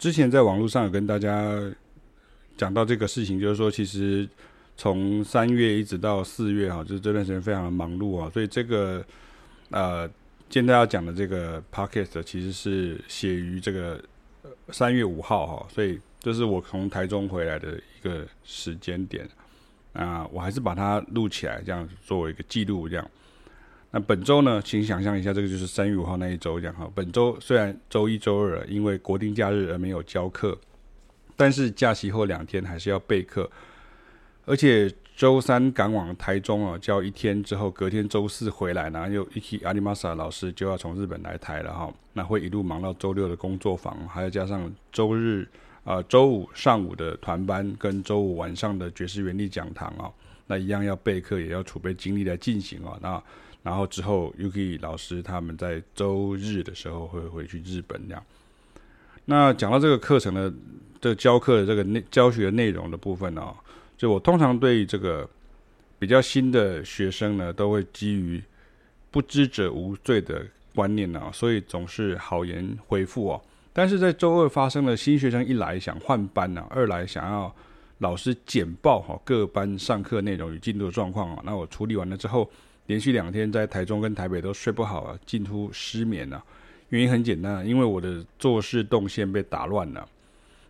之前在网络上有跟大家讲到这个事情，就是说，其实从三月一直到四月哈，就是这段时间非常的忙碌啊，所以这个呃，今天要讲的这个 podcast 其实是写于这个三月五号哈，所以这是我从台中回来的一个时间点啊，我还是把它录起来，这样作为一个记录这样。那本周呢，请想象一下，这个就是三月五号那一周这样哈。本周虽然周一、周二因为国定假日而没有教课，但是假期后两天还是要备课，而且周三赶往台中啊，教一天之后，隔天周四回来，然后又一起阿里玛萨老师就要从日本来台了哈。那会一路忙到周六的工作坊，还要加上周日啊、周五上午的团班跟周五晚上的爵士原力讲堂啊，那一样要备课，也要储备精力来进行啊。那然后之后，Yuki 老师他们在周日的时候会回去日本这样。那讲到这个课程的这个教课的这个内教学内容的部分呢，就我通常对这个比较新的学生呢，都会基于不知者无罪的观念呢，所以总是好言回复哦。但是在周二发生了新学生一来想换班呢，二来想要老师简报哈各班上课内容与进度的状况啊，那我处理完了之后。连续两天在台中跟台北都睡不好啊，近乎失眠了。原因很简单，因为我的做事动线被打乱了。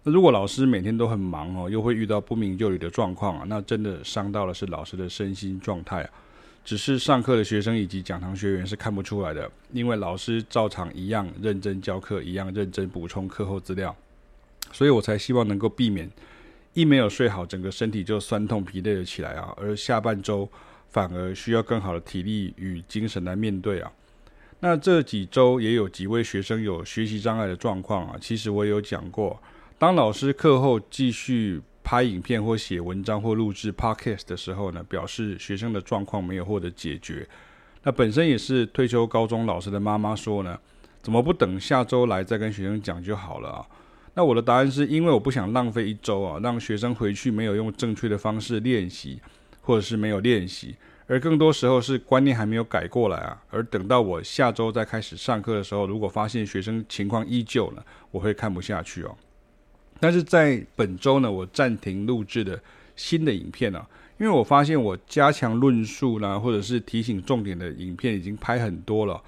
那如果老师每天都很忙哦，又会遇到不明就里的状况啊，那真的伤到了是老师的身心状态啊。只是上课的学生以及讲堂学员是看不出来的，因为老师照常一样认真教课，一样认真补充课后资料，所以我才希望能够避免一没有睡好，整个身体就酸痛疲累了起来啊，而下半周。反而需要更好的体力与精神来面对啊。那这几周也有几位学生有学习障碍的状况啊。其实我有讲过，当老师课后继续拍影片或写文章或录制 podcast 的时候呢，表示学生的状况没有获得解决。那本身也是退休高中老师的妈妈说呢，怎么不等下周来再跟学生讲就好了啊？那我的答案是因为我不想浪费一周啊，让学生回去没有用正确的方式练习。或者是没有练习，而更多时候是观念还没有改过来啊。而等到我下周再开始上课的时候，如果发现学生情况依旧呢，我会看不下去哦。但是在本周呢，我暂停录制的新的影片呢，因为我发现我加强论述啦，或者是提醒重点的影片已经拍很多了，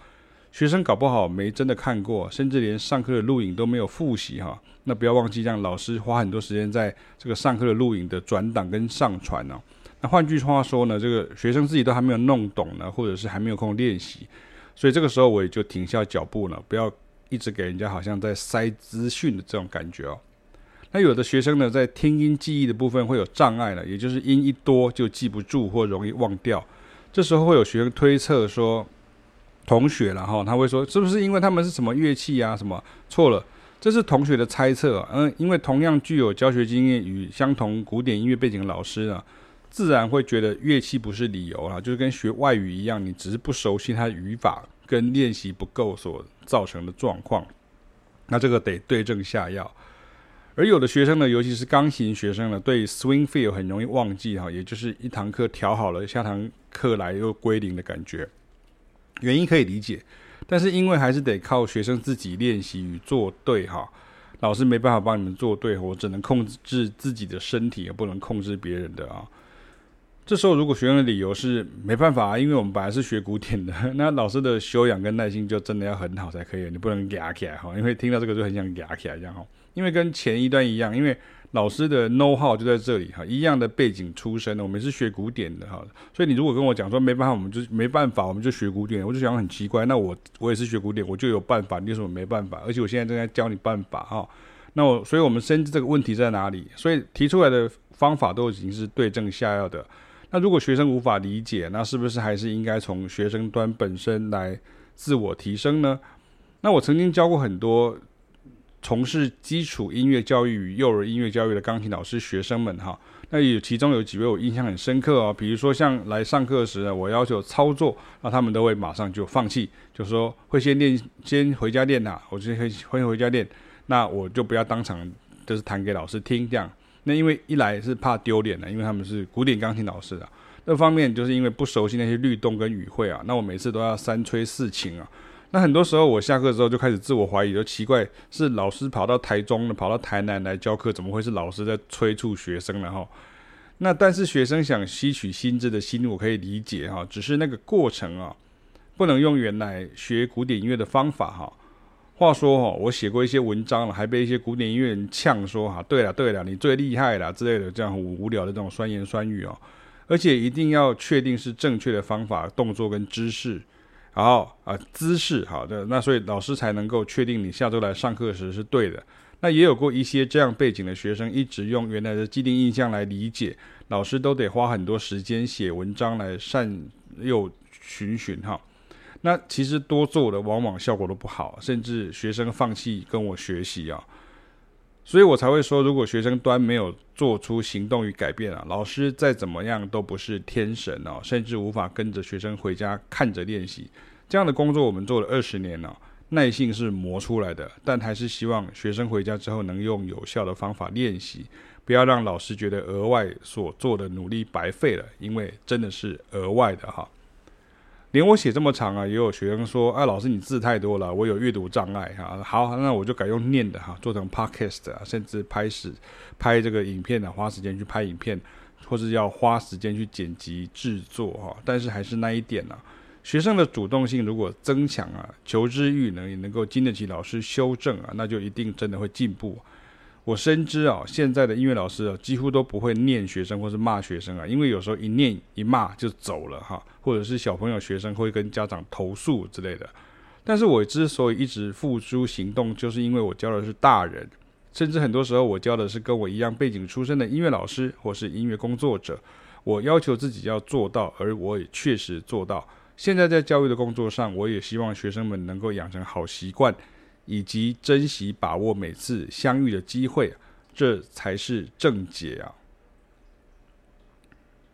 学生搞不好没真的看过，甚至连上课的录影都没有复习哈。那不要忘记让老师花很多时间在这个上课的录影的转档跟上传哦。那换句话说呢，这个学生自己都还没有弄懂呢，或者是还没有空练习，所以这个时候我也就停下脚步了，不要一直给人家好像在塞资讯的这种感觉哦。那有的学生呢，在听音记忆的部分会有障碍了，也就是音一多就记不住或容易忘掉。这时候会有学生推测说，同学了哈，他会说是不是因为他们是什么乐器啊？什么错了？这是同学的猜测。嗯，因为同样具有教学经验与相同古典音乐背景的老师啊。自然会觉得乐器不是理由啊，就是跟学外语一样，你只是不熟悉它语法跟练习不够所造成的状况。那这个得对症下药。而有的学生呢，尤其是钢琴学生呢，对 swing feel 很容易忘记哈，也就是一堂课调好了，下堂课来又归零的感觉。原因可以理解，但是因为还是得靠学生自己练习与做对哈，老师没办法帮你们做对，我只能控制自己的身体，也不能控制别人的啊。这时候，如果学生的理由是没办法，因为我们本来是学古典的，那老师的修养跟耐心就真的要很好才可以，你不能哑起来哈，因为听到这个就很想哑起来这样哈。因为跟前一段一样，因为老师的 know how 就在这里哈，一样的背景出身的，我们是学古典的哈，所以你如果跟我讲说没办法，我们就没办法，我们就学古典，我就想很奇怪，那我我也是学古典，我就有办法，你为什么没办法？而且我现在正在教你办法哈，那我所以我们深知这个问题在哪里，所以提出来的方法都已经是对症下药的。那如果学生无法理解，那是不是还是应该从学生端本身来自我提升呢？那我曾经教过很多从事基础音乐教育与幼儿音乐教育的钢琴老师学生们哈，那有其中有几位我印象很深刻哦，比如说像来上课时呢，我要求操作，那他们都会马上就放弃，就说会先练，先回家练呐，我就会先回家练，那我就不要当场就是弹给老师听这样。那因为一来是怕丢脸的，因为他们是古典钢琴老师啊；那方面就是因为不熟悉那些律动跟语汇啊。那我每次都要三催四请啊。那很多时候我下课之后就开始自我怀疑，就奇怪是老师跑到台中了，跑到台南来教课，怎么会是老师在催促学生呢？哈，那但是学生想吸取新知的心，我可以理解哈，只是那个过程啊，不能用原来学古典音乐的方法哈。话说哈，我写过一些文章了，还被一些古典音乐人呛说哈，对了对了，你最厉害了之类的这样很无聊的这种酸言酸语哦，而且一定要确定是正确的方法、动作跟姿势。然后啊，姿势好的，那所以老师才能够确定你下周来上课时是对的。那也有过一些这样背景的学生，一直用原来的既定印象来理解，老师都得花很多时间写文章来善诱循循哈。那其实多做的往往效果都不好，甚至学生放弃跟我学习啊。所以我才会说，如果学生端没有做出行动与改变啊，老师再怎么样都不是天神哦，甚至无法跟着学生回家看着练习。这样的工作我们做了二十年了，耐性是磨出来的，但还是希望学生回家之后能用有效的方法练习，不要让老师觉得额外所做的努力白费了，因为真的是额外的哈。连我写这么长啊，也有学生说：“啊，老师你字太多了，我有阅读障碍哈。”好，那我就改用念的哈，做成 podcast 啊，甚至拍摄拍这个影片啊，花时间去拍影片，或是要花时间去剪辑制作哈。但是还是那一点呢，学生的主动性如果增强啊，求知欲呢也能够经得起老师修正啊，那就一定真的会进步。我深知啊，现在的音乐老师啊，几乎都不会念学生或是骂学生啊，因为有时候一念一骂就走了哈，或者是小朋友学生会跟家长投诉之类的。但是我之所以一直付诸行动，就是因为我教的是大人，甚至很多时候我教的是跟我一样背景出身的音乐老师或是音乐工作者。我要求自己要做到，而我也确实做到。现在在教育的工作上，我也希望学生们能够养成好习惯。以及珍惜把握每次相遇的机会，这才是正解啊！